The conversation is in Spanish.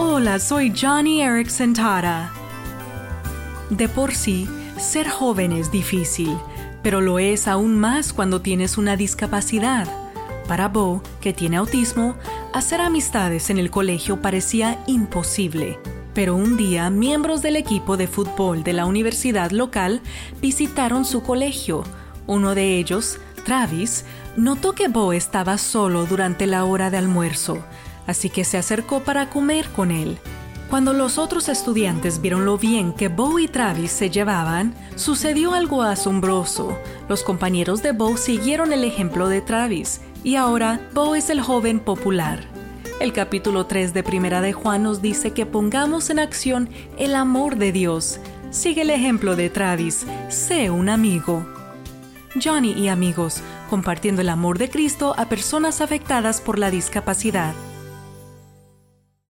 Hola, soy Johnny Erickson Tara. De por sí, ser joven es difícil, pero lo es aún más cuando tienes una discapacidad. Para Bo, que tiene autismo, hacer amistades en el colegio parecía imposible. Pero un día, miembros del equipo de fútbol de la universidad local visitaron su colegio. Uno de ellos, Travis, notó que Bo estaba solo durante la hora de almuerzo, así que se acercó para comer con él. Cuando los otros estudiantes vieron lo bien que Bo y Travis se llevaban, sucedió algo asombroso. Los compañeros de Bo siguieron el ejemplo de Travis y ahora Bo es el joven popular. El capítulo 3 de Primera de Juan nos dice que pongamos en acción el amor de Dios. Sigue el ejemplo de Travis, sé un amigo. Johnny y amigos, compartiendo el amor de Cristo a personas afectadas por la discapacidad.